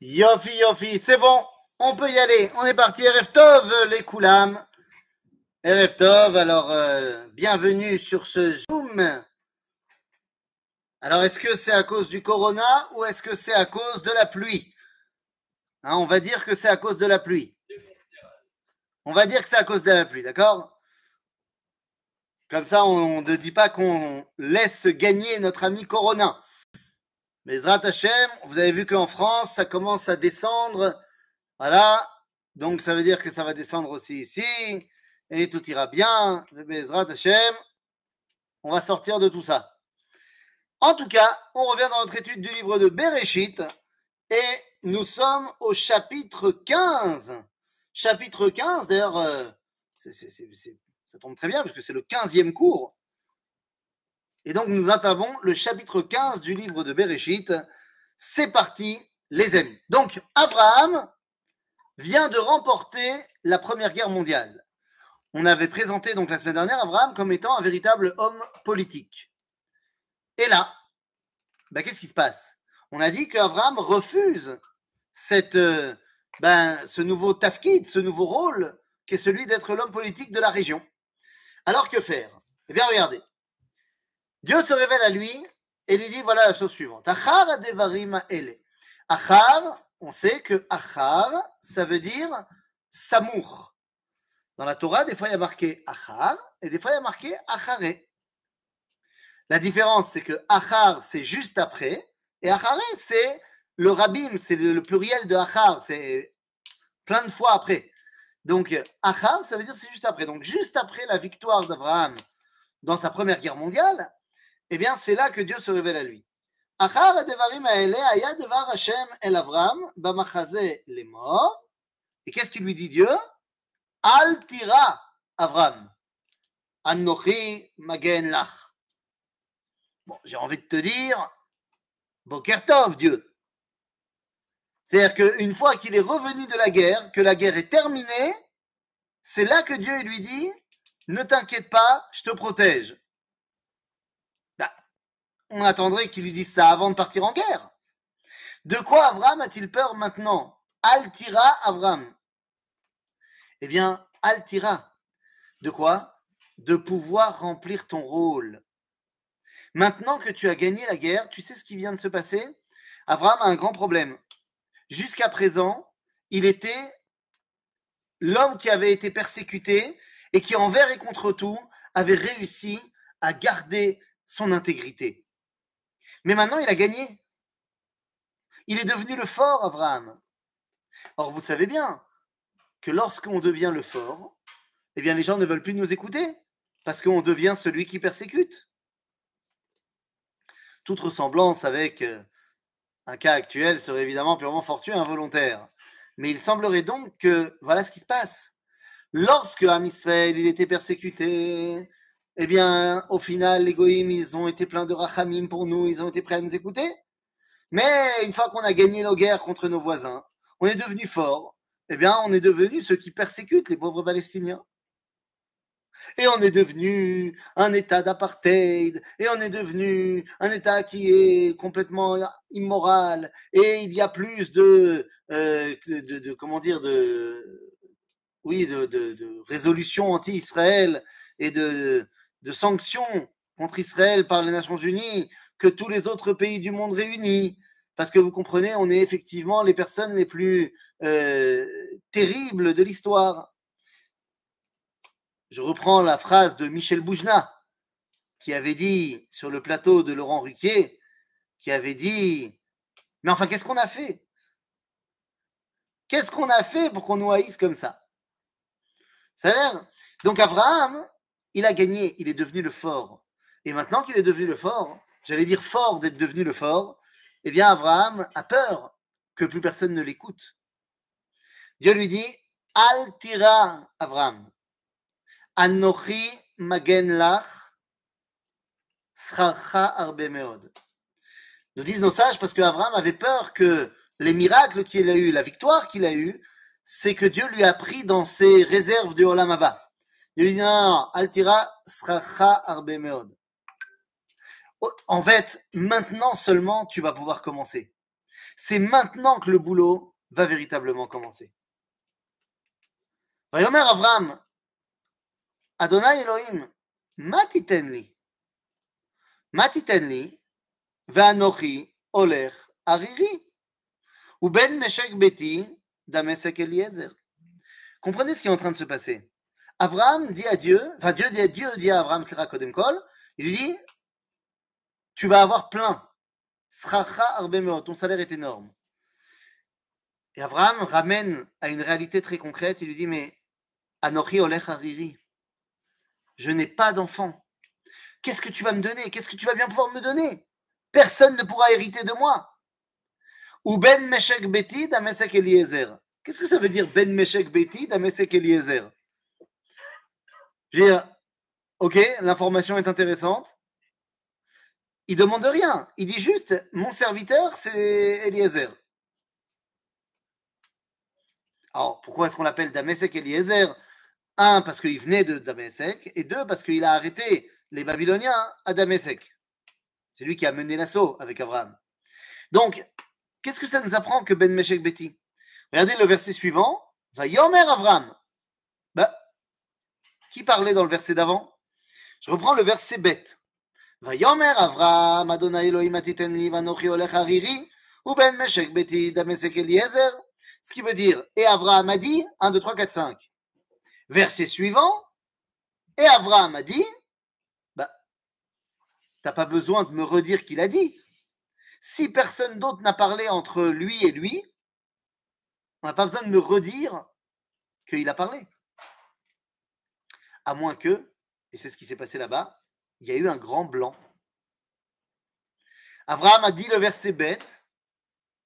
Yofi, Yofi, c'est bon, on peut y aller. On est parti. RF Tov, les Koulam. RF Tov, alors euh, bienvenue sur ce Zoom. Alors, est-ce que c'est à cause du corona ou est-ce que c'est à cause de la pluie? Hein, On va dire que c'est à cause de la pluie. On va dire que c'est à cause de la pluie, d'accord? Comme ça, on ne dit pas qu'on laisse gagner notre ami Corona. Mais Zrat Hashem, vous avez vu qu'en France, ça commence à descendre. Voilà. Donc, ça veut dire que ça va descendre aussi ici. Et tout ira bien. Mais Zrat Hashem, on va sortir de tout ça. En tout cas, on revient dans notre étude du livre de Bereshit. Et nous sommes au chapitre 15. Chapitre 15, d'ailleurs, euh, ça tombe très bien parce que c'est le 15e cours. Et donc, nous entamons le chapitre 15 du livre de Bereshit. C'est parti, les amis. Donc, Abraham vient de remporter la Première Guerre mondiale. On avait présenté donc la semaine dernière Abraham comme étant un véritable homme politique. Et là, ben, qu'est-ce qui se passe? On a dit qu'Abraham refuse cette, euh, ben, ce nouveau tafkid, ce nouveau rôle qui est celui d'être l'homme politique de la région. Alors que faire? Eh bien, regardez. Dieu se révèle à lui et lui dit voilà la chose suivante. Achar adevarim ele. Achar, on sait que achar, ça veut dire samour. Dans la Torah, des fois il y a marqué achar et des fois il y a marqué acharé. La différence, c'est que achar, c'est juste après et acharé, c'est le rabim, c'est le pluriel de achar, c'est plein de fois après. Donc, achar, ça veut dire c'est juste après. Donc, juste après la victoire d'Abraham dans sa première guerre mondiale, eh bien, c'est là que Dieu se révèle à lui. Achar הדברים האלה היה דבר השם אל אברהם במחזה לאמור. Et qu'est-ce qu'il lui dit Dieu Al tira Abraham. Anochi magen lach. Bon, j'ai envie de te dire, Boker Tov, Dieu. C'est-à-dire qu'une fois qu'il est revenu de la guerre, que la guerre est terminée, c'est là que Dieu lui dit, ne t'inquiète pas, je te protège. On attendrait qu'il lui dise ça avant de partir en guerre. De quoi Abraham a-t-il peur maintenant? Altira Abraham. Eh bien, Altira. De quoi? De pouvoir remplir ton rôle. Maintenant que tu as gagné la guerre, tu sais ce qui vient de se passer? Abraham a un grand problème. Jusqu'à présent, il était l'homme qui avait été persécuté et qui, envers et contre tout, avait réussi à garder son intégrité. Mais maintenant, il a gagné. Il est devenu le fort, Abraham. Or, vous savez bien que lorsqu'on devient le fort, eh bien, les gens ne veulent plus nous écouter parce qu'on devient celui qui persécute. Toute ressemblance avec euh, un cas actuel serait évidemment purement fortuit et involontaire. Mais il semblerait donc que voilà ce qui se passe. Lorsque Am Israël il était persécuté, eh bien, au final, les goïms, ils ont été pleins de rachamim pour nous, ils ont été prêts à nous écouter. Mais une fois qu'on a gagné nos guerres contre nos voisins, on est devenu fort. Eh bien, on est devenu ceux qui persécutent les pauvres Palestiniens. Et on est devenu un État d'apartheid, et on est devenu un État qui est complètement immoral, et il y a plus de, euh, de, comment dire, de, oui, de, de, de résolutions anti-Israël et de, de sanctions contre Israël par les Nations Unies que tous les autres pays du monde réunis. Parce que vous comprenez, on est effectivement les personnes les plus euh, terribles de l'histoire. Je reprends la phrase de Michel Boujna, qui avait dit sur le plateau de Laurent Ruquier, qui avait dit Mais enfin, qu'est-ce qu'on a fait? Qu'est-ce qu'on a fait pour qu'on nous haïsse comme ça? C'est-à-dire, donc Abraham, il a gagné, il est devenu le fort. Et maintenant qu'il est devenu le fort, j'allais dire fort d'être devenu le fort, eh bien Abraham a peur que plus personne ne l'écoute. Dieu lui dit Al tira Abraham. Anochi magen lach arbe meod. Nous disent nos sages parce qu'Abraham avait peur que les miracles qu'il a eus, la victoire qu'il a eue, c'est que Dieu lui a pris dans ses réserves du Olam. Il lui dit non, altira scharcha arbe meod. En fait, maintenant seulement tu vas pouvoir commencer. C'est maintenant que le boulot va véritablement commencer. Vayomer Avram, Adonai Elohim, Matitenli. Matitenli, Ve'anochi, Oler, Ariri. Ou Ben Meshek Beti, Damesek Eliezer. Comprenez ce qui est en train de se passer. Avram dit à Dieu, enfin Dieu dit, Dieu dit à Avram, il lui dit, tu vas avoir plein. ton salaire est énorme. Et Abraham ramène à une réalité très concrète, il lui dit, mais Anochi Olech Hariri, je n'ai pas d'enfant. Qu'est-ce que tu vas me donner? Qu'est-ce que tu vas bien pouvoir me donner? Personne ne pourra hériter de moi. Ou Ben Meshek Beti d'Amesek Eliezer. Qu'est-ce que ça veut dire Ben Meshek Beti d'Amesek Eliezer? Dire, ok, l'information est intéressante. Il demande rien. Il dit juste, mon serviteur, c'est Eliezer. Alors, pourquoi est-ce qu'on l'appelle Damesek Eliezer? Un, parce qu'il venait de Damesek, et deux, parce qu'il a arrêté les Babyloniens à Damesek. C'est lui qui a mené l'assaut avec Abraham. Donc, qu'est-ce que ça nous apprend que Ben Meshek Beti? Regardez le verset suivant. Va Yomer Avram. Bah, qui parlait dans le verset d'avant Je reprends le verset bête. ויאמר אברהם, אדוני אלוהים התיתן לי, ואנוכי הולך ערירי, ובן משק ביתי דמשק אליעזר. Ce qui veut dire, et Abraham a dit, 1, 2, 3, 4, 5. Verset suivant, et Abraham a dit, bah, t'as pas besoin de me redire qu'il a dit. Si personne d'autre n'a parlé entre lui et lui, on n'a pas besoin de me redire qu'il a parlé. À moins que, et c'est ce qui s'est passé là-bas, il y a eu un grand blanc. Abraham a dit le verset bête.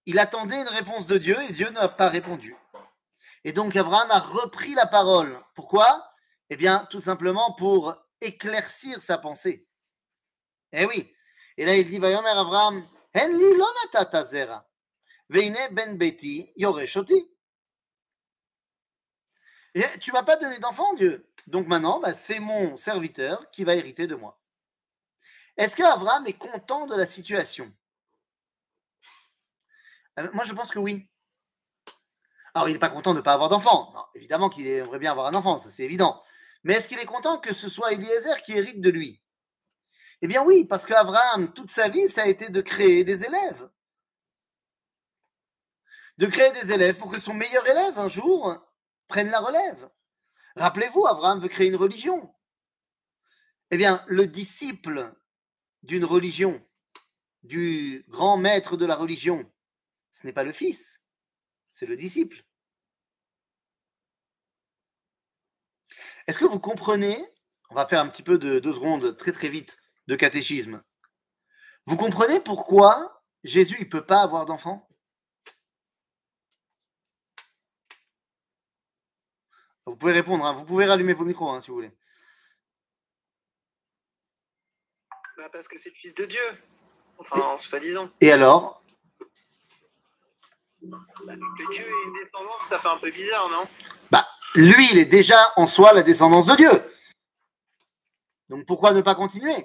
Il attendait une réponse de Dieu et Dieu n'a pas répondu. Et donc Abraham a repris la parole. Pourquoi? Eh bien, tout simplement pour éclaircir sa pensée. Eh oui. Et là, il dit, Vayomer Abraham, Henli lonatata zera. Veine ben beti yoreshoti. Et tu m'as pas donné d'enfant, Dieu? Donc maintenant, bah, c'est mon serviteur qui va hériter de moi. Est-ce que est content de la situation? Euh, Moi, je pense que oui. Alors, il n'est pas content de ne pas avoir d'enfant. évidemment qu'il aimerait bien avoir un enfant, ça c'est évident. Mais est-ce qu'il est content que ce soit Eliezer qui hérite de lui? Eh bien oui, parce qu'Abraham, toute sa vie, ça a été de créer des élèves. De créer des élèves pour que son meilleur élève, un jour, prenne la relève. Rappelez-vous, Abraham veut créer une religion. Eh bien, le disciple d'une religion, du grand maître de la religion, ce n'est pas le fils, c'est le disciple. Est-ce que vous comprenez On va faire un petit peu de deux secondes, très très vite, de catéchisme. Vous comprenez pourquoi Jésus ne peut pas avoir d'enfant? Vous pouvez répondre, hein. vous pouvez rallumer vos micros hein, si vous voulez. Bah, parce que c'est le fils de Dieu. Enfin, soi-disant. Et alors? Bah, Que Dieu ait une descendance, ça fait un peu bizarre, non? Bah, lui, il est déjà en soi la descendance de Dieu. Donc pourquoi ne pas continuer?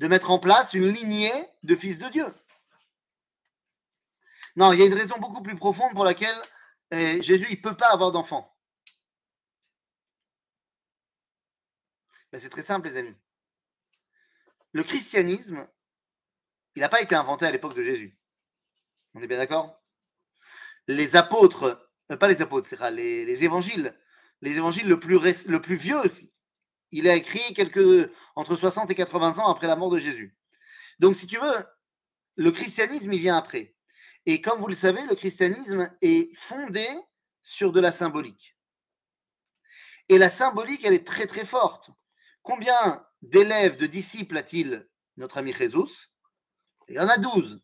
De mettre en place une lignée de fils de Dieu. Non, il y a une raison beaucoup plus profonde pour laquelle eh, Jésus ne peut pas avoir d'enfant. Ben, c'est très simple, les amis le christianisme, il n'a pas été inventé à l'époque de Jésus. On est bien d'accord? Les apôtres, euh, pas les apôtres, c'est les, les, évangiles, les évangiles le plus, vieux, il a écrit entre 60 et 80 ans après la mort de Jésus. Donc, si tu veux, le christianisme, il vient après. Et comme vous le savez, le christianisme est fondé sur de la symbolique. Et la symbolique, elle est très très forte. Combien d'élèves, de disciples a-t-il notre ami Jésus? Il y en a douze.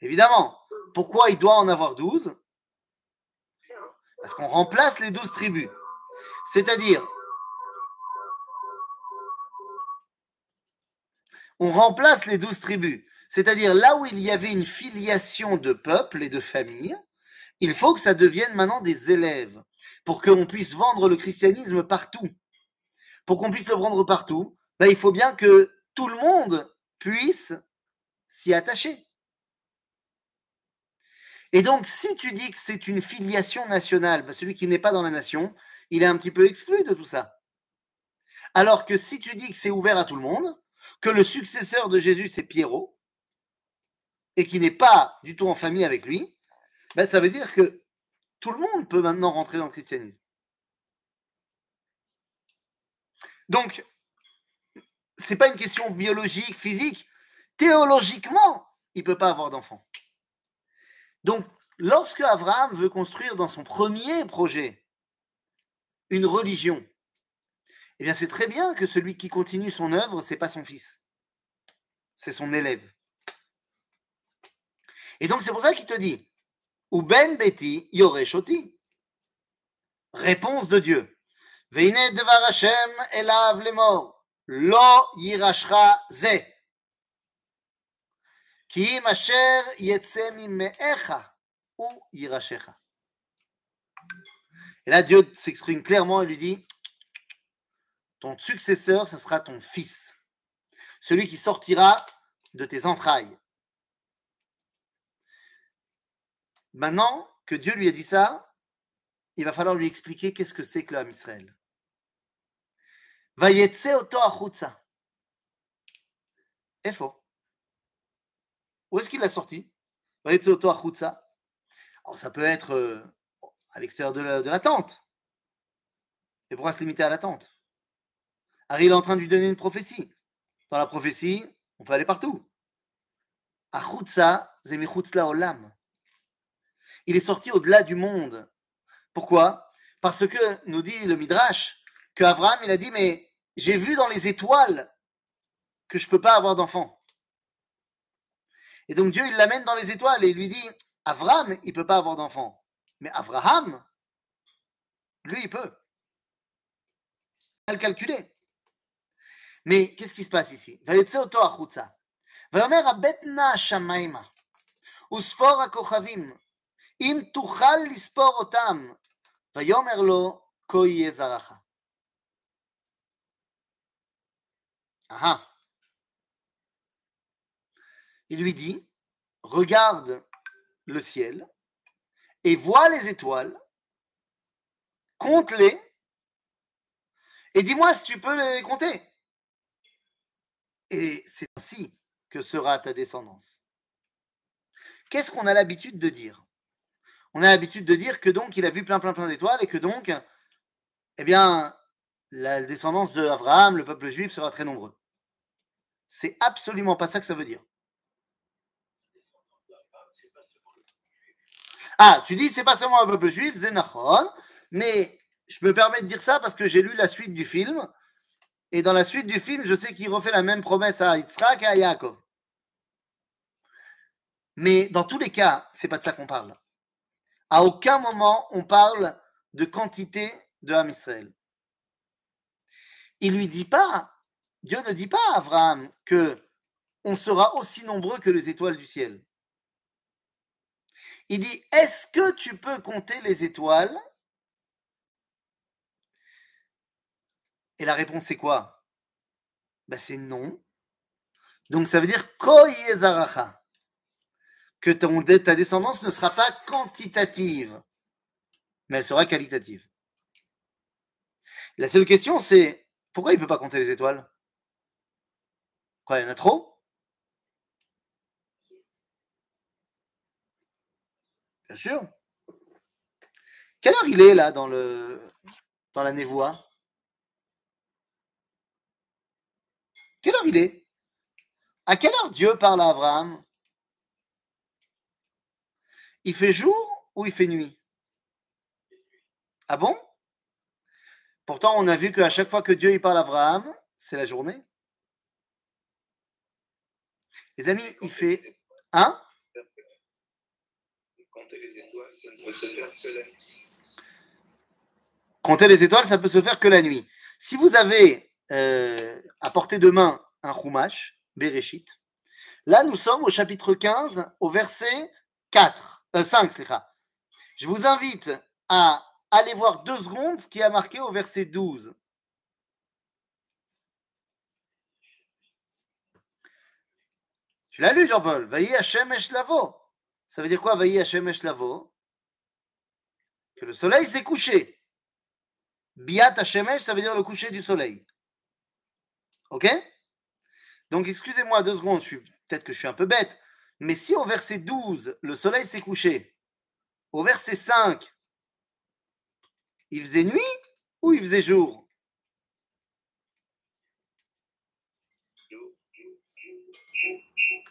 Évidemment. Pourquoi il doit en avoir douze? Parce qu'on remplace les douze tribus. C'est-à-dire, on remplace les douze tribus. C'est-à-dire, là où il y avait une filiation de peuple et de famille, il faut que ça devienne maintenant des élèves pour qu'on puisse vendre le christianisme partout. Pour qu'on puisse le vendre partout, ben, il faut bien que tout le monde puisse s'y attacher. Et donc, si tu dis que c'est une filiation nationale, bah, celui qui n'est pas dans la nation, il est un petit peu exclu de tout ça. Alors que si tu dis que c'est ouvert à tout le monde, que le successeur de Jésus, c'est Pierrot, et qui n'est pas du tout en famille avec lui, ben ça veut dire que tout le monde peut maintenant rentrer dans le christianisme. Donc, c'est pas une question biologique, physique. Théologiquement, il ne peut pas avoir d'enfant. Donc, lorsque Abraham veut construire dans son premier projet une religion, eh bien, c'est très bien que celui qui continue son œuvre, c'est pas son fils, c'est son élève. Et donc, c'est pour ça qu'il te dit Ou ben beti yoreshoti. Réponse de Dieu. Et là, Dieu s'exprime clairement et lui dit ton successeur, ce sera ton fils, celui qui sortira de tes entrailles. Maintenant que Dieu lui a dit ça, il va falloir lui expliquer qu'est-ce que c'est que l'homme Israël. Oto achutza. Et faux. Où est-ce qu'il l'a sorti? Vayetse oto achutza. Alors ça peut être euh, à l'extérieur de la, tente. Et pourquoi se limiter à la tente Harry est en train de lui donner une prophétie. Dans la prophétie, on peut aller partout. Achutza, zemichutzla olam. Il est sorti au-delà du monde. Pourquoi? Parce que, nous dit le Midrash, que Abraham, il a dit, mais j'ai vu dans les étoiles que je ne peux pas avoir d'enfant. Et donc Dieu, il l'amène dans les étoiles et il lui dit, Abraham, il ne peut pas avoir d'enfant. Mais Abraham, lui, il peut. Il a le calculé. Mais qu'est-ce qui se passe ici וספור הכוכבים, אם תוכל לספור אותם, ויאמר לו, כה יהיה זרעך. Ah. Il lui dit, regarde le ciel et vois les étoiles, compte-les et dis-moi si tu peux les compter. Et c'est ainsi que sera ta descendance. Qu'est-ce qu'on a l'habitude de dire? On a l'habitude de dire que donc il a vu plein plein plein d'étoiles et que donc, eh bien, la descendance de Abraham, le peuple juif, sera très nombreux. C'est absolument pas ça que ça veut dire. Ah, tu dis c'est pas seulement le peuple juif, Zenachon, mais je me permets de dire ça parce que j'ai lu la suite du film et dans la suite du film, je sais qu'il refait la même promesse à Yitzhak et à Yaakov. Mais dans tous les cas, c'est pas de ça qu'on parle. À aucun moment on parle de quantité de Ham Israël. Il lui dit pas, Dieu ne dit pas à Abraham que on sera aussi nombreux que les étoiles du ciel. Il dit, est-ce que tu peux compter les étoiles? Et la réponse, c'est quoi? Ben, C'est non. Donc ça veut dire que ton, ta descendance ne sera pas quantitative, mais elle sera qualitative. La seule question, c'est pourquoi il ne peut pas compter les étoiles? Il y en a trop? Bien sûr. Quelle heure il est là dans, le, dans la névoie? Quelle heure il est? À quelle heure Dieu parle à Abraham? Il fait jour ou il fait nuit? Ah bon? Pourtant, on a vu qu'à chaque fois que Dieu il parle à Abraham, c'est la journée. Les amis, il fait. Hein Compter les étoiles, ça ne peut se faire que la nuit. Compter les étoiles, ça peut se faire que la nuit. Si vous avez euh, à portée de main un Chumash, Bereshit. Là, nous sommes au chapitre 15, au verset 4, 5. Euh, Je vous invite à aller voir deux secondes ce qui a marqué au verset 12. L'as lu, Jean-Paul Vaillez Hashem Lavo. Ça veut dire quoi Vaï Hashem Lavo Que le soleil s'est couché. Biat Hashemesh, ça veut dire le coucher du soleil. Ok? Donc, excusez-moi deux secondes, je suis peut-être que je suis un peu bête, mais si au verset 12, le soleil s'est couché, au verset 5, il faisait nuit ou il faisait jour?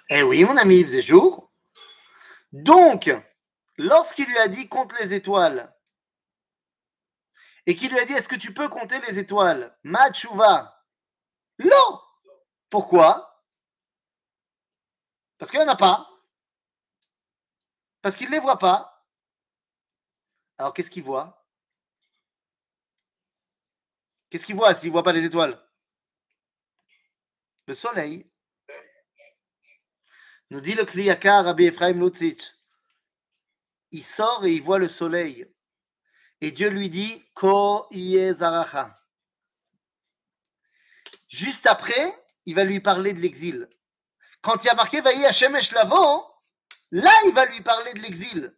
Eh oui, mon ami, il faisait jour. Donc, lorsqu'il lui a dit compte les étoiles, et qu'il lui a dit est-ce que tu peux compter les étoiles? Machuva. Non Pourquoi? Parce qu'il n'y en a pas. Parce qu'il ne les voit pas. Alors qu'est-ce qu'il voit? Qu'est-ce qu'il voit s'il ne voit pas les étoiles? Le soleil. Nous dit le Kliyakar Rabbi Ephraim Lutzich. Il sort et il voit le soleil. Et Dieu lui dit Ko zaracha. Juste après, il va lui parler de l'exil. Quand il a marqué Vaï Hashem Lavo, là il va lui parler de l'exil.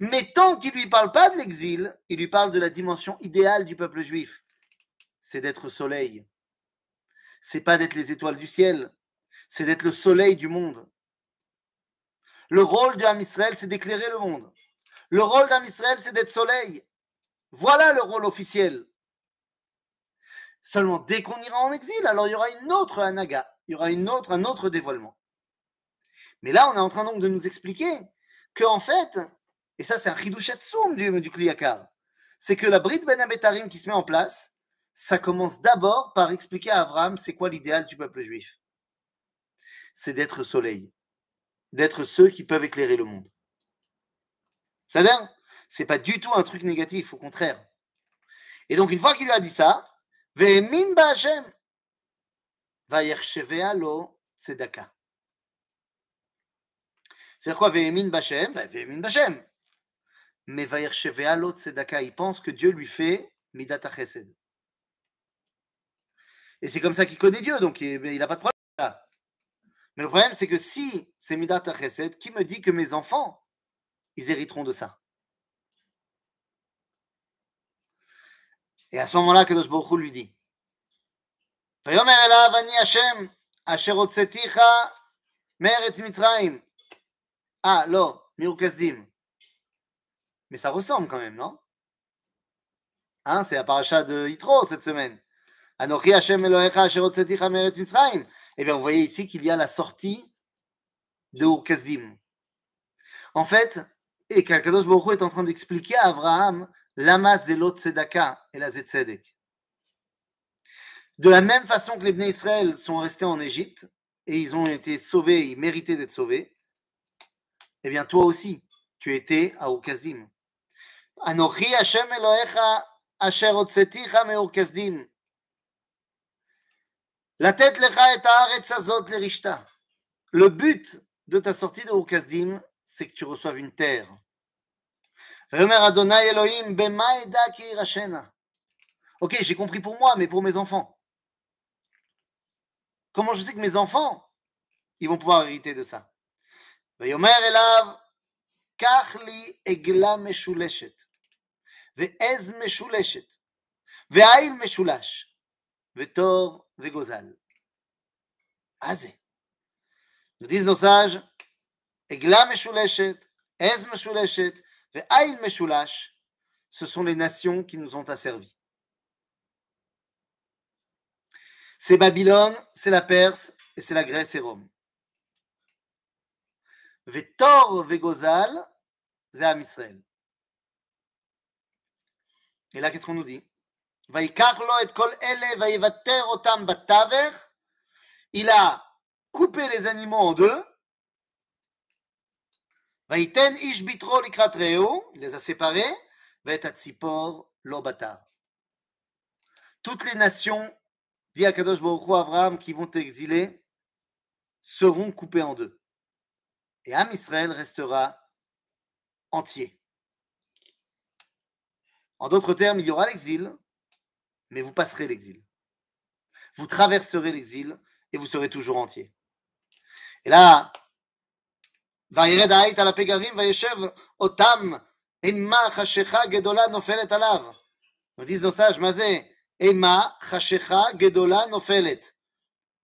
Mais tant qu'il ne lui parle pas de l'exil, il lui parle de la dimension idéale du peuple juif. C'est d'être soleil. C'est pas d'être les étoiles du ciel c'est d'être le soleil du monde. Le rôle de Israël, c'est d'éclairer le monde. Le rôle d'Am Israël, c'est d'être soleil. Voilà le rôle officiel. Seulement, dès qu'on ira en exil, alors il y aura une autre anaga, il y aura une autre, un autre dévoilement. Mais là, on est en train donc de nous expliquer que en fait, et ça c'est un chidouchet soum du, du Kliyakar, c'est que la Brit Ben Abetarim qui se met en place, ça commence d'abord par expliquer à Abraham c'est quoi l'idéal du peuple juif c'est d'être soleil, d'être ceux qui peuvent éclairer le monde. Ça Ce C'est pas du tout un truc négatif, au contraire. Et donc, une fois qu'il lui a dit ça, Ve'emin ba'Hashem, lo tzedaka. C'est quoi Ve'emin ba'Hashem? Ben, Ve'emin ba'Hashem. Mais lo tzedaka, il pense que Dieu lui fait midat chesed. Et c'est comme ça qu'il connaît Dieu, donc il n'a pas de problème. Mais le problème, c'est que si c'est Midat Chesed, qui me dit que mes enfants, ils hériteront de ça? Et à ce moment-là, Kadosh Baruch Hu lui dit Vayomer elav ani Hashem, asher otzeticha meretz mitraim. Ah, non, Mirukasdim. Mais ça ressemble quand même, non? Hein, C'est la paracha de Yitro cette semaine. Anochi Hashem Elohecha asher otzeticha meretz mitraim. Eh bien, vous voyez ici qu'il y a la sortie de Urkazdim. En fait, et qu'Akadosh Baruch est en train d'expliquer à Abraham l'ama zelot tzedaka et la zetzedek. De la même façon que les Bnei Israël sont restés en Égypte et ils ont été sauvés, ils méritaient d'être sauvés, eh bien toi aussi, tu étais à Urkazdim. Anochi Hashem Elohecha asher hotzeticha me. La tête le Le but de ta sortie de Ukazdim, c'est que tu reçoives une terre. Ok, j'ai compris pour moi, mais pour mes enfants. Comment je sais que mes enfants, ils vont pouvoir hériter de ça? Egla meshuleshet, ve'ez meshuleshet, ve'ail meshulash, ve'tor Vegozal. Azé. Nous disent nos sages, Egla Meshuleshet, Ez ce sont les nations qui nous ont asservis. C'est Babylone, c'est la Perse, et c'est la Grèce et Rome. Ve'tor Vegozal, c'est Am Israël. Et là, qu'est-ce qu'on nous dit? Il a coupé les animaux en deux. Il les a séparés. Toutes les nations, dit Akadosh Abraham, qui vont exiler, seront coupées en deux. Et Am Israël restera entier. En d'autres termes, il y aura l'exil, mais vous passerez l'exil. Vous traverserez l'exil et vous serez toujours entier. Et là, otam nous disent nos sages,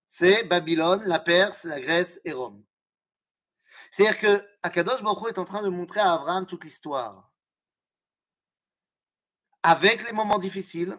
C'est Babylone, la Perse, la Grèce et Rome. C'est-à-dire que Akadosh Baruch est en train de montrer à Abraham toute l'histoire. Avec les moments difficiles,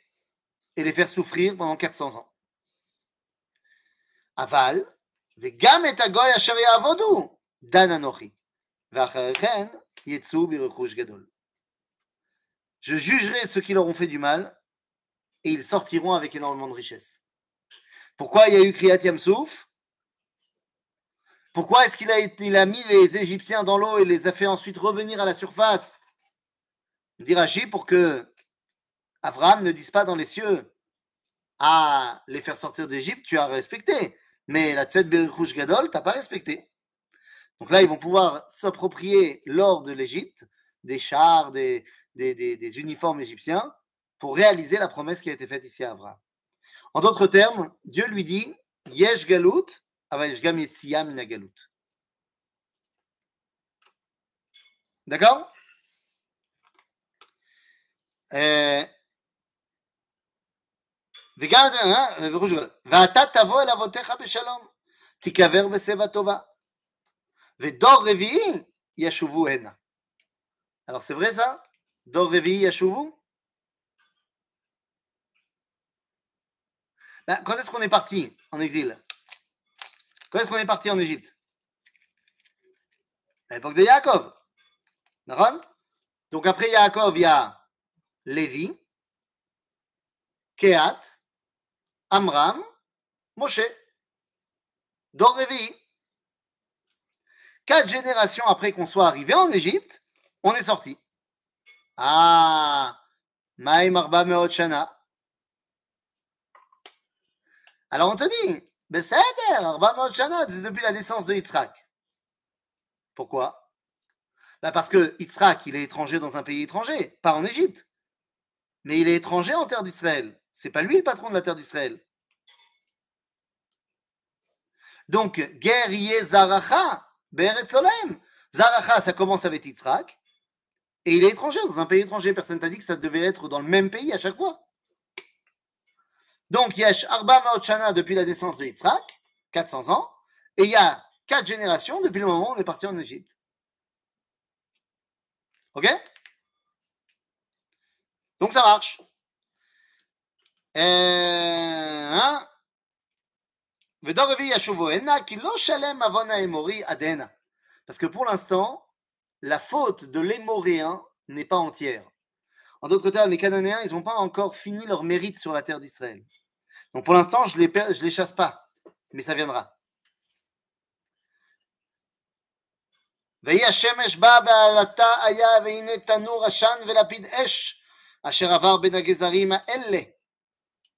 et les faire souffrir pendant 400 ans. Aval, וגם את הגוי אשר יעבודו, דן אנוכי, ואחרי כן יצאו ברכוש גדול. Je jugerai ceux qui leur ont fait du mal, et ils sortiront avec énormément de richesses. Pourquoi il y a eu Kriyat Yamsouf Pourquoi est-ce qu'il a, été, il a mis les Égyptiens dans l'eau et les a fait ensuite revenir à la surface Dit Rashi pour que Abraham ne dise pas dans les cieux à les faire sortir d'Égypte, tu as respecté. Mais la Tzed Berichush Gadol, tu n'as pas respecté. Donc là, ils vont pouvoir s'approprier l'or de l'Égypte, des chars, des, des, uniformes égyptiens, pour réaliser la promesse qui a été faite ici à Abraham. En d'autres termes, Dieu lui dit Yesh Galut, Avayesh Gam Yetziyah Mina Galut. D'accord? Euh, וגם, ואתה תבוא אל אבותיך בשלום, תיקבר בשיבה טובה, ודור רביעי ישובו הנה. Alors c'est vrai ça Dor Revi Yashuvu ben, Quand est-ce qu'on est parti en exil Quand est-ce qu'on est parti en Égypte À l'époque de Yaakov. D'accord Donc après Yaakov, il y a Lévi, Kehat, Amram, Moshe. Dor Revi. Quatre générations après qu'on soit arrivé en Égypte, on est sorti. Ah, Maïm Arba Shana. Alors on te dit, Beseder, Arba Shana, depuis la naissance de Yitzhak. Pourquoi? Bah Parce que Yitzhak, il est étranger dans un pays étranger, pas en Égypte. Mais il est étranger en terre d'Israël. C'est pas lui le patron de la terre d'Israël. Donc, guerrier Zaracha, Beret Solem. Zaracha, ça commence avec Yitzhak. Et il est étranger, dans un pays étranger. Personne t'a dit que ça devait être dans le même pays à chaque fois. Donc, Yesh Arba Maotchana depuis la naissance de Yitzhak, 400 ans. Et il y a quatre générations depuis le moment où on est parti en Égypte. Ok? Donc ça marche. Parce que pour l'instant, la faute de l'Hémoréen n'est pas entière. En d'autres termes, les Cananéens, ils n'ont pas encore fini leur mérite sur la terre d'Israël. Donc pour l'instant, je ne les, je les chasse pas, mais ça viendra.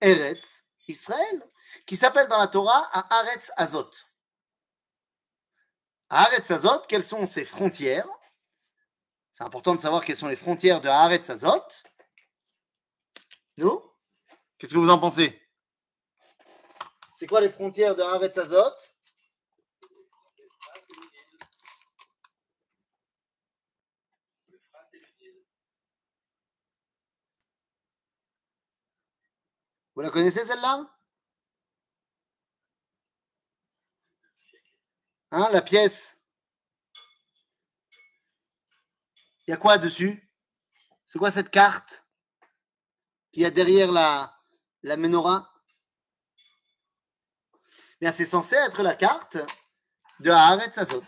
Eretz Israël, qui s'appelle dans la Torah à Aretz Azot. Aretz Azot, quelles sont ses frontières? C'est important de savoir quelles sont les frontières de Haaretz Azot. Nous? Qu'est-ce que vous en pensez? C'est quoi les frontières de Haaretz Azot? Vous la connaissez celle-là Hein, la pièce Il y a quoi dessus? C'est quoi cette carte qu'il y a derrière la, la menorah? Bien, c'est censé être la carte de Haaretz Azot.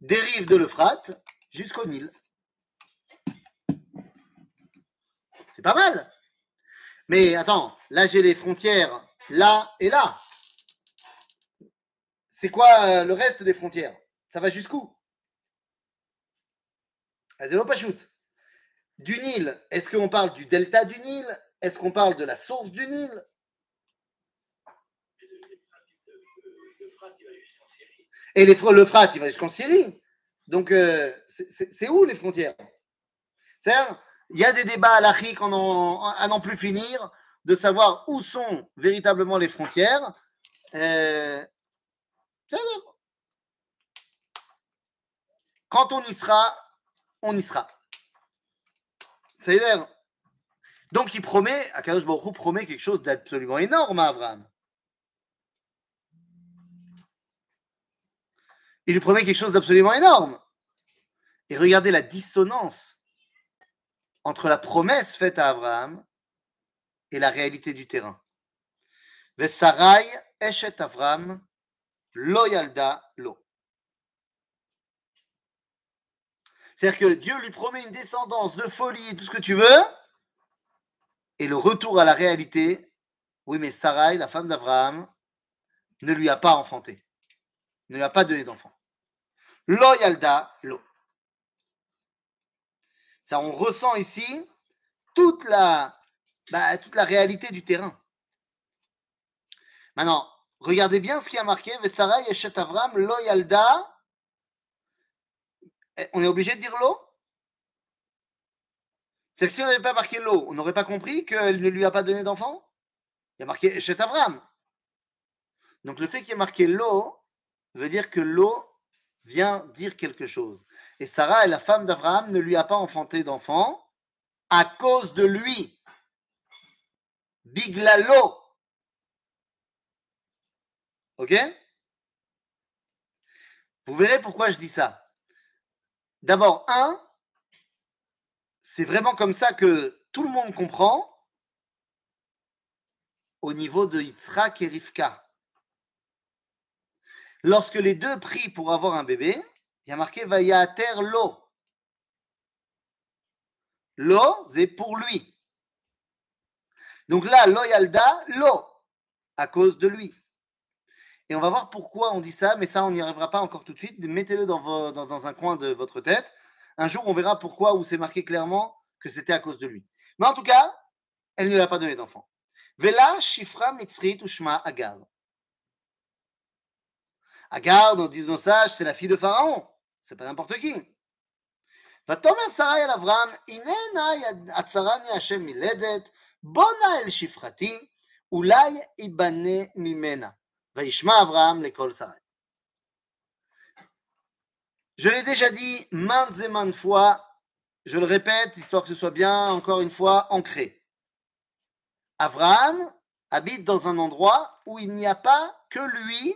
Dérive de l'Euphrate jusqu'au Nil. Pas mal. Mais attends, là j'ai les frontières là et là. C'est quoi euh, le reste des frontières? Ça va jusqu'où? Shoot. Du Nil, est-ce qu'on parle du delta du Nil? Est-ce qu'on parle de la source du Nil? Et les, le Frat, il va jusqu'en Syrie. Donc, euh, c'est où les frontières? Il y a des débats à l'Afrique à n'en plus finir de savoir où sont véritablement les frontières. Euh, quand on y sera, on y sera. C'est-à-dire, donc il promet, Akadosh Baruch promet quelque chose d'absolument énorme à Abraham. Il lui promet quelque chose d'absolument énorme. Et regardez la dissonance entre la promesse faite à Abraham et la réalité du terrain. Avram lo. C'est-à-dire que Dieu lui promet une descendance de folie, tout ce que tu veux, et le retour à la réalité, oui, mais Sarai, la femme d'Abraham, ne lui a pas enfanté, ne lui a pas donné d'enfant. Loyalda lo on ressent ici toute la, bah, toute la réalité du terrain. Maintenant, regardez bien ce qui a marqué Vesarai et Avram, lo yalda. Eh, on est obligé de dire l'eau C'est que si on n'avait pas marqué l'eau, on n'aurait pas compris qu'elle ne lui a pas donné d'enfant? Il y a marqué Eshet Avram. Donc le fait qu'il y ait marqué l'eau veut dire que l'eau vient dire quelque chose. Et Sarah, la femme d'Abraham, ne lui a pas enfanté d'enfant à cause de lui. Biglalo. Ok? Vous verrez pourquoi je dis ça. D'abord, un, c'est vraiment comme ça que tout le monde comprend au niveau de Yitzhak et Rivka. Lorsque les deux prient pour avoir un bébé, il y a marqué terre lo. Lo, c'est pour lui. Donc là, loyalda, lo, à cause de lui. Et on va voir pourquoi on dit ça, mais ça, on n'y arrivera pas encore tout de suite. Mettez-le dans, un coin de votre tête. Un jour, on verra pourquoi, où c'est marqué clairement que c'était à cause de lui. Mais en tout cas, elle ne lui a pas donné d'enfant. Vela, Shifra, Mitzrit, Ushma, Agar. Agar, on dit nos sages, c'est la fille de Pharaon. C'est pas n'importe qui. ותאמר שרה אל אברהם, הננה עצרני השם מלדת, בונה אל שפחתי, אולי ייבנה ממנה. וישמע אברהם לכל שרי. Je l'ai déjà dit maintes et maintes fois, je le répète, histoire que ce soit bien, encore une fois, ancré. Abraham habite dans un endroit où il n'y a pas que lui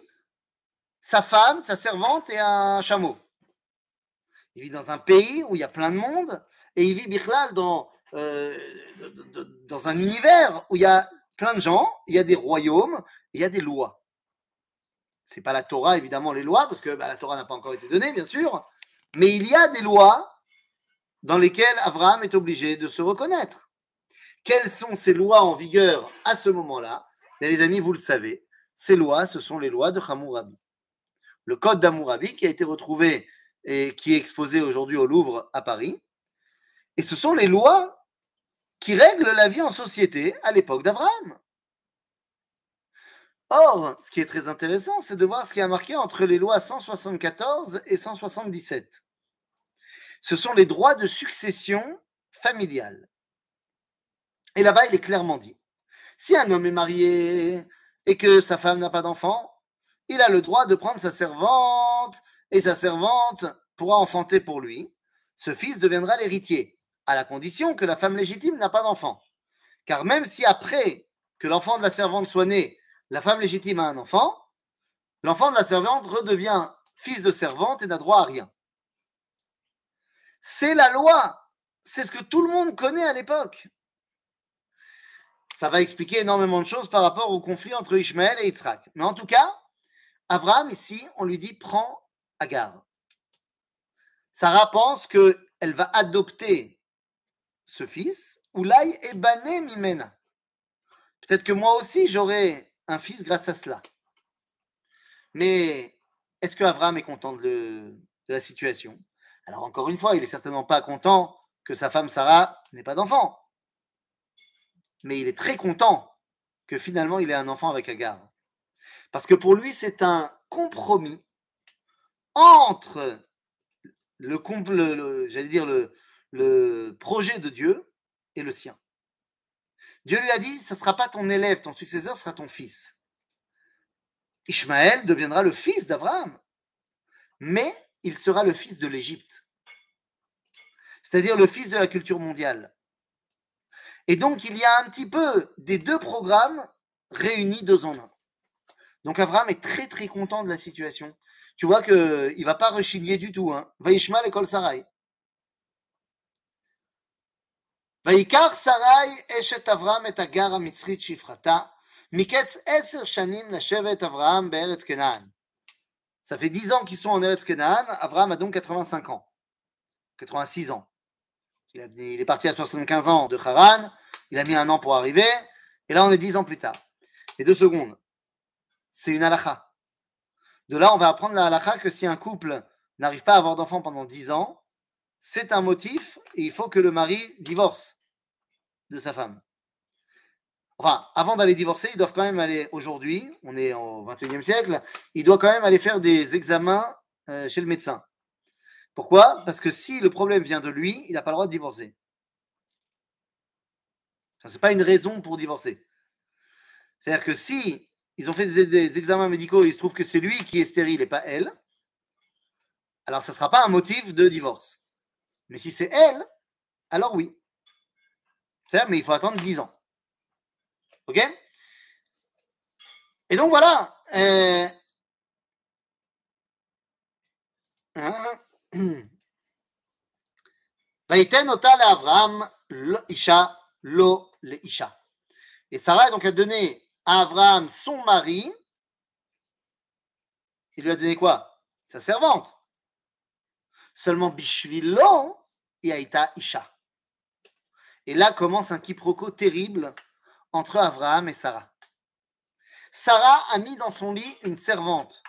sa femme, sa servante et un chameau. Il vit dans un pays où il y a plein de monde et il vit Bichlal dans, euh, dans un univers où il y a plein de gens, il y a des royaumes, il y a des lois. C'est pas la Torah, évidemment, les lois, parce que bah, la Torah n'a pas encore été donnée, bien sûr, mais il y a des lois dans lesquelles Abraham est obligé de se reconnaître. Quelles sont ces lois en vigueur à ce moment-là? Les amis, vous le savez, ces lois, ce sont les lois de Hammurabi le code d'Amourabi qui a été retrouvé et qui est exposé aujourd'hui au Louvre à Paris. Et ce sont les lois qui règlent la vie en société à l'époque d'Abraham. Or, ce qui est très intéressant, c'est de voir ce qui a marqué entre les lois 174 et 177. Ce sont les droits de succession familiale. Et là-bas, il est clairement dit, si un homme est marié et que sa femme n'a pas d'enfant, il a le droit de prendre sa servante et sa servante pourra enfanter pour lui. Ce fils deviendra l'héritier, à la condition que la femme légitime n'a pas d'enfant. Car même si après que l'enfant de la servante soit né, la femme légitime a un enfant, l'enfant de la servante redevient fils de servante et n'a droit à rien. C'est la loi. C'est ce que tout le monde connaît à l'époque. Ça va expliquer énormément de choses par rapport au conflit entre Ishmaël et Yitzhak. Mais en tout cas, Abraham, ici, on lui dit prends Agar. Sarah pense qu'elle va adopter ce fils, Oulai et Bané Mimena. Peut-être que moi aussi, j'aurai un fils grâce à cela. Mais est-ce que Abraham est content de, de la situation? Alors, encore une fois, il n'est certainement pas content que sa femme Sarah n'ait pas d'enfant. Mais il est très content que finalement il ait un enfant avec Agar. Parce que pour lui, c'est un compromis entre le, projet de Dieu et le sien. Dieu lui a dit, ce ne sera pas ton élève, ton successeur sera ton fils. Ishmaël deviendra le fils d'Abraham, mais il sera le fils de l'Égypte, c'est-à-dire le fils de la culture mondiale. Et donc, il y a un petit peu des deux programmes réunis deux en un. Donc Abraham est très très content de la situation. Tu vois qu'il ne va pas rechigner du tout. Hein. Vaishma l'école Sarai. Vaikar Sarai eshet Avram et Agar Mitzrit Shifrata. Miketz Eser Shanim Avram Be'eretz Kenan. Ça fait 10 ans qu'ils sont en Eretz Kenan. Avram a donc 85 ans. 86 ans. Il, est parti à 75 ans de Haran. Il a mis un an pour arriver. Et là, on est 10 ans plus tard. Et deux secondes. C'est une halakha. De là, on va apprendre la halakha que si un couple n'arrive pas à avoir d'enfants pendant 10 ans, c'est un motif et il faut que le mari divorce de sa femme. Enfin, avant d'aller divorcer, ils doivent quand même aller aujourd'hui, on est au 21e siècle, il doit quand même aller faire des examens euh, chez le médecin. Pourquoi? Parce que si le problème vient de lui, il n'a pas le droit de divorcer. Ce n'est pas une raison pour divorcer. C'est-à-dire que si ils ont fait des, examens médicaux et il se trouve que c'est lui qui est stérile et pas elle, alors ça ne sera pas un motif de divorce. Mais si c'est elle, alors oui. Mais il faut attendre 10 ans. OK? Et donc voilà. Euh... Et Sarah donc a donné Abraham son mari. Il lui a donné quoi? Sa servante. Seulement Bishvilo et Aïta Isha. Et là commence un quiproquo terrible entre Abraham et Sarah. Sarah a mis dans son lit une servante.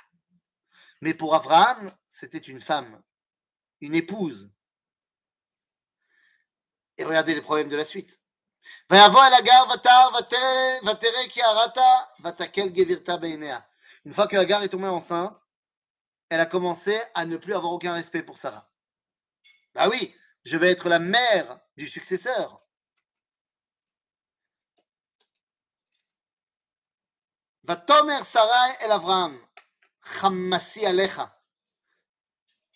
Mais pour Abraham, c'était une femme, une épouse. Et regardez les problèmes de la suite. Une fois que Agar est tombée enceinte, elle a commencé à ne plus avoir aucun respect pour Sarah. Bah oui, je vais être la mère du successeur. Vatomer Sarai el Avram, Alecha.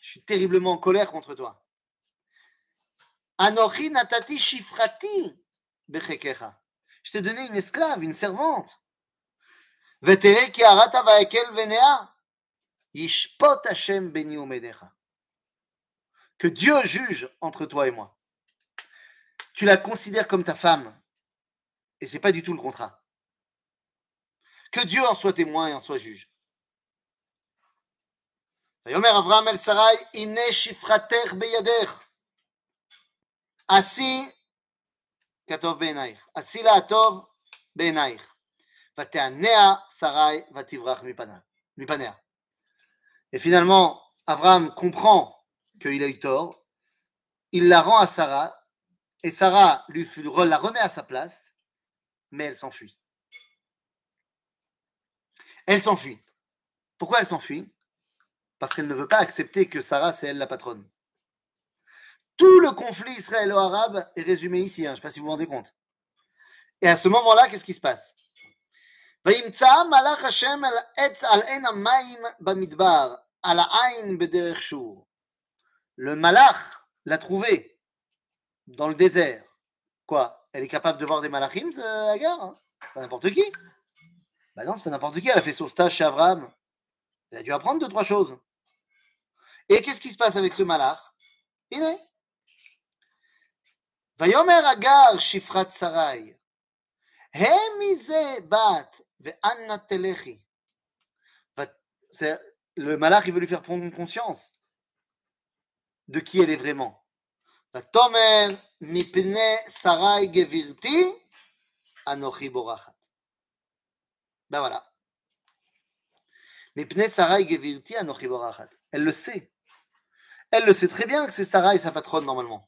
Je suis terriblement en colère contre toi. Anochi Natati Shifrati bechekecha. Je t'ai donné une esclave, une servante. Vetere ki arata vaekel venea. Yishpot Hashem beni umedecha. Que Dieu juge entre toi et moi. Tu la considères comme ta femme. Et c'est pas du tout le contrat. Que Dieu en soit témoin et en soit juge. ויאמר אברהם אל שרי, הנה שפחתך בידך. עשי כטוב בעינייך. עשי לה הטוב בעינייך. ותעניה שרי ותברח מפניה. Et finalement, Abraham comprend qu'il a eu tort. Il la rend à Sarah. Et Sarah lui la remet à sa place. Mais elle s'enfuit. Elle s'enfuit. Pourquoi elle s'enfuit Parce qu'elle ne veut pas accepter que Sarah, c'est elle la patronne. Tout le conflit israélo-arabe est résumé ici, hein, je ne sais pas si vous vous rendez compte. Et à ce moment-là, qu'est-ce qui se passe? Le malach l'a trouvé dans le désert. Quoi? Elle est capable de voir des malachim, Agar hein? C'est pas n'importe qui. Bah non, c'est pas n'importe qui. Elle a fait son stage chez Abraham. Elle a dû apprendre deux, trois choses. Et qu'est-ce qui se passe avec ce malach? Il est. ויאמר הגר שפחת שרי, הם מזה בת ואנה תלכי. C'est- Le malach, il veut lui faire prendre conscience de qui elle est vraiment. ותאמר מפני שרי גבירתי, אנוכי בורחת. Ben voilà. מפני שרי גבירתי, אנוכי בורחת. Elle le sait. Elle le sait très bien que c'est Sarah sa patronne normalement.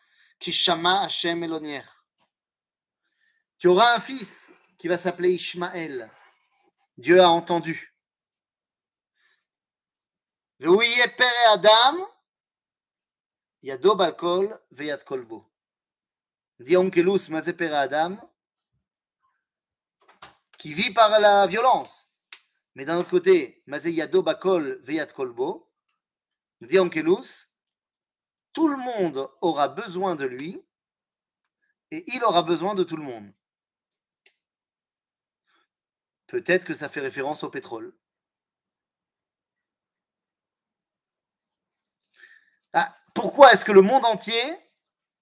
Kishama Hashem Elonier. Tu auras un fils qui va s'appeler Ishmaël. Dieu a entendu. Veuillez Père Adam, Yado Balkol, Veyat Kolbo. Dionkelus Mazepere Adam, qui vit par la violence. Mais d'un autre côté, Mazeyado Bakol Veyat Kolbo, Dionkelus, tout le monde aura besoin de lui et il aura besoin de tout le monde. Peut-être que ça fait référence au pétrole. Ah, pourquoi est-ce que le monde entier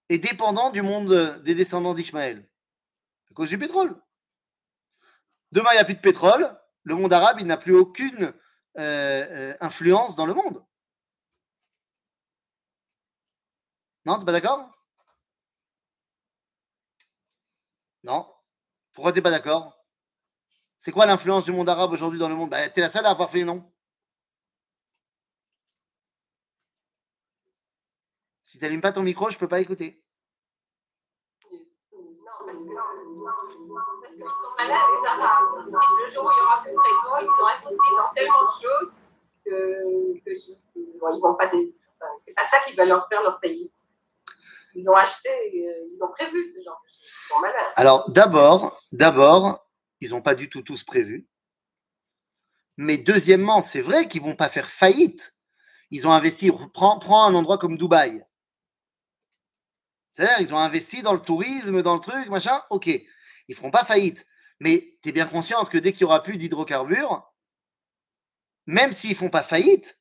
est dépendant du monde des descendants d'Ishmaël? À cause du pétrole. Demain, il n'y a plus de pétrole. Le monde arabe, n'a plus aucune euh, euh, influence dans le monde. Non, tu n'es pas d'accord? Non. Pourquoi tu n'es pas d'accord? C'est quoi l'influence du monde arabe aujourd'hui dans le monde? Bah, Tu es la seule à avoir fait non? Si tu n'allumes pas ton micro, je ne peux pas écouter. Non, parce que parce qu'ils sont malades, les Arabes. Le jour où il n'y aura plus de ils ont investi dans tellement de choses que, que bon, ils vont pas. c'est pas ça qui va leur faire leur faillite. Ont acheté, euh, ils ont prévu ce genre. Alors, d'abord, d'abord, ils n'ont pas du tout tous prévu. Mais deuxièmement, c'est vrai qu'ils vont pas faire faillite. Ils ont investi, prends, prends un endroit comme Dubaï. C'est-à-dire, ils ont investi dans le tourisme, dans le truc, machin, ok. Ils feront pas faillite. Mais tu es bien consciente que dès qu'il y aura plus d'hydrocarbures, même s'ils font pas faillite,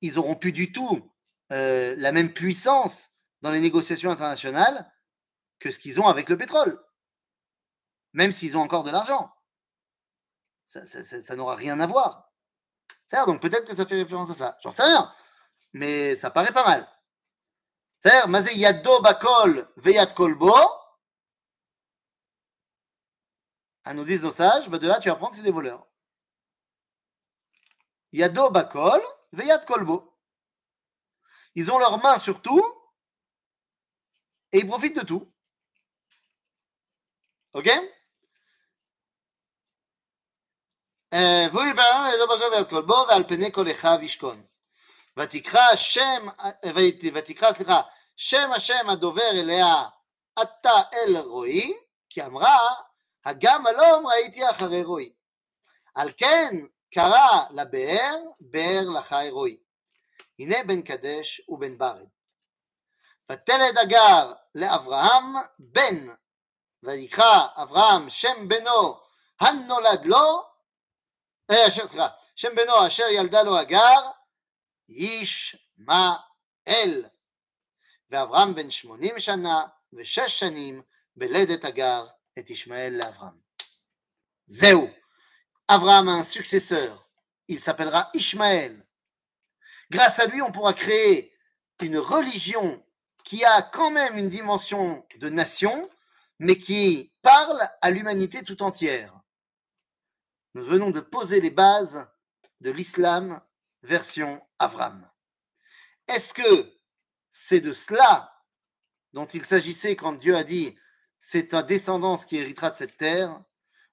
ils auront plus du tout euh, la même puissance dans les négociations internationales que ce qu'ils ont avec le pétrole même s'ils ont encore de l'argent. Ça, n'aura rien à voir. C'est-à-dire, donc peut-être que ça fait référence à ça. J'en sais rien. Mais ça paraît pas mal. C'est-à-dire, Mazé Yado Bakol Veyat Kolbo. À nous disent nos sages, bah de là tu apprends que c'est des voleurs. Yado Bakol Veyat Kolbo. Ils ont leurs mains sur tout et ils profitent de tout. Ok אה, והוא יברר ידו בגו ויד כל בו ועל פני כל אחיו ישכון. ותקרא שם, ות- ותקרא סליחה, שם השם הדובר אליה אתה אל רועי, כי אמרה הגם הלום ראיתי אחרי רועי. על כן קרא לבאר באר לחי רועי. הנה בן קדש ובן ברד. ותלד הגר לאברהם בן ויקרא אברהם שם בנו הנולד לו, אה, אשר סליחה, שם בנו אשר ילדה לו הגר, ישמעאל. ואברהם בן שמונים שנה ושש שנים בלדת הגר את ישמעאל לאברהם. זהו, Abraham a un successeur, il s'appellera Ishmaël. Grâce à lui, on pourra créer une religion qui a quand même une dimension de nation, mais qui parle à l'humanité tout entière. Nous venons de poser les bases de l'islam version Avram. Est-ce que c'est de cela dont il s'agissait quand Dieu a dit c'est ta descendance qui héritera de cette terre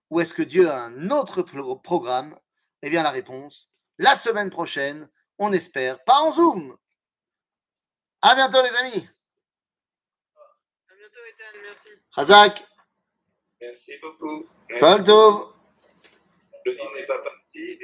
Ou est-ce que Dieu a un autre pro- programme? Eh bien la réponse, la semaine prochaine, on espère, pas en Zoom. À bientôt les amis merci. Razak, Merci beaucoup. Kol Tov. Le dîner n'est pas parti et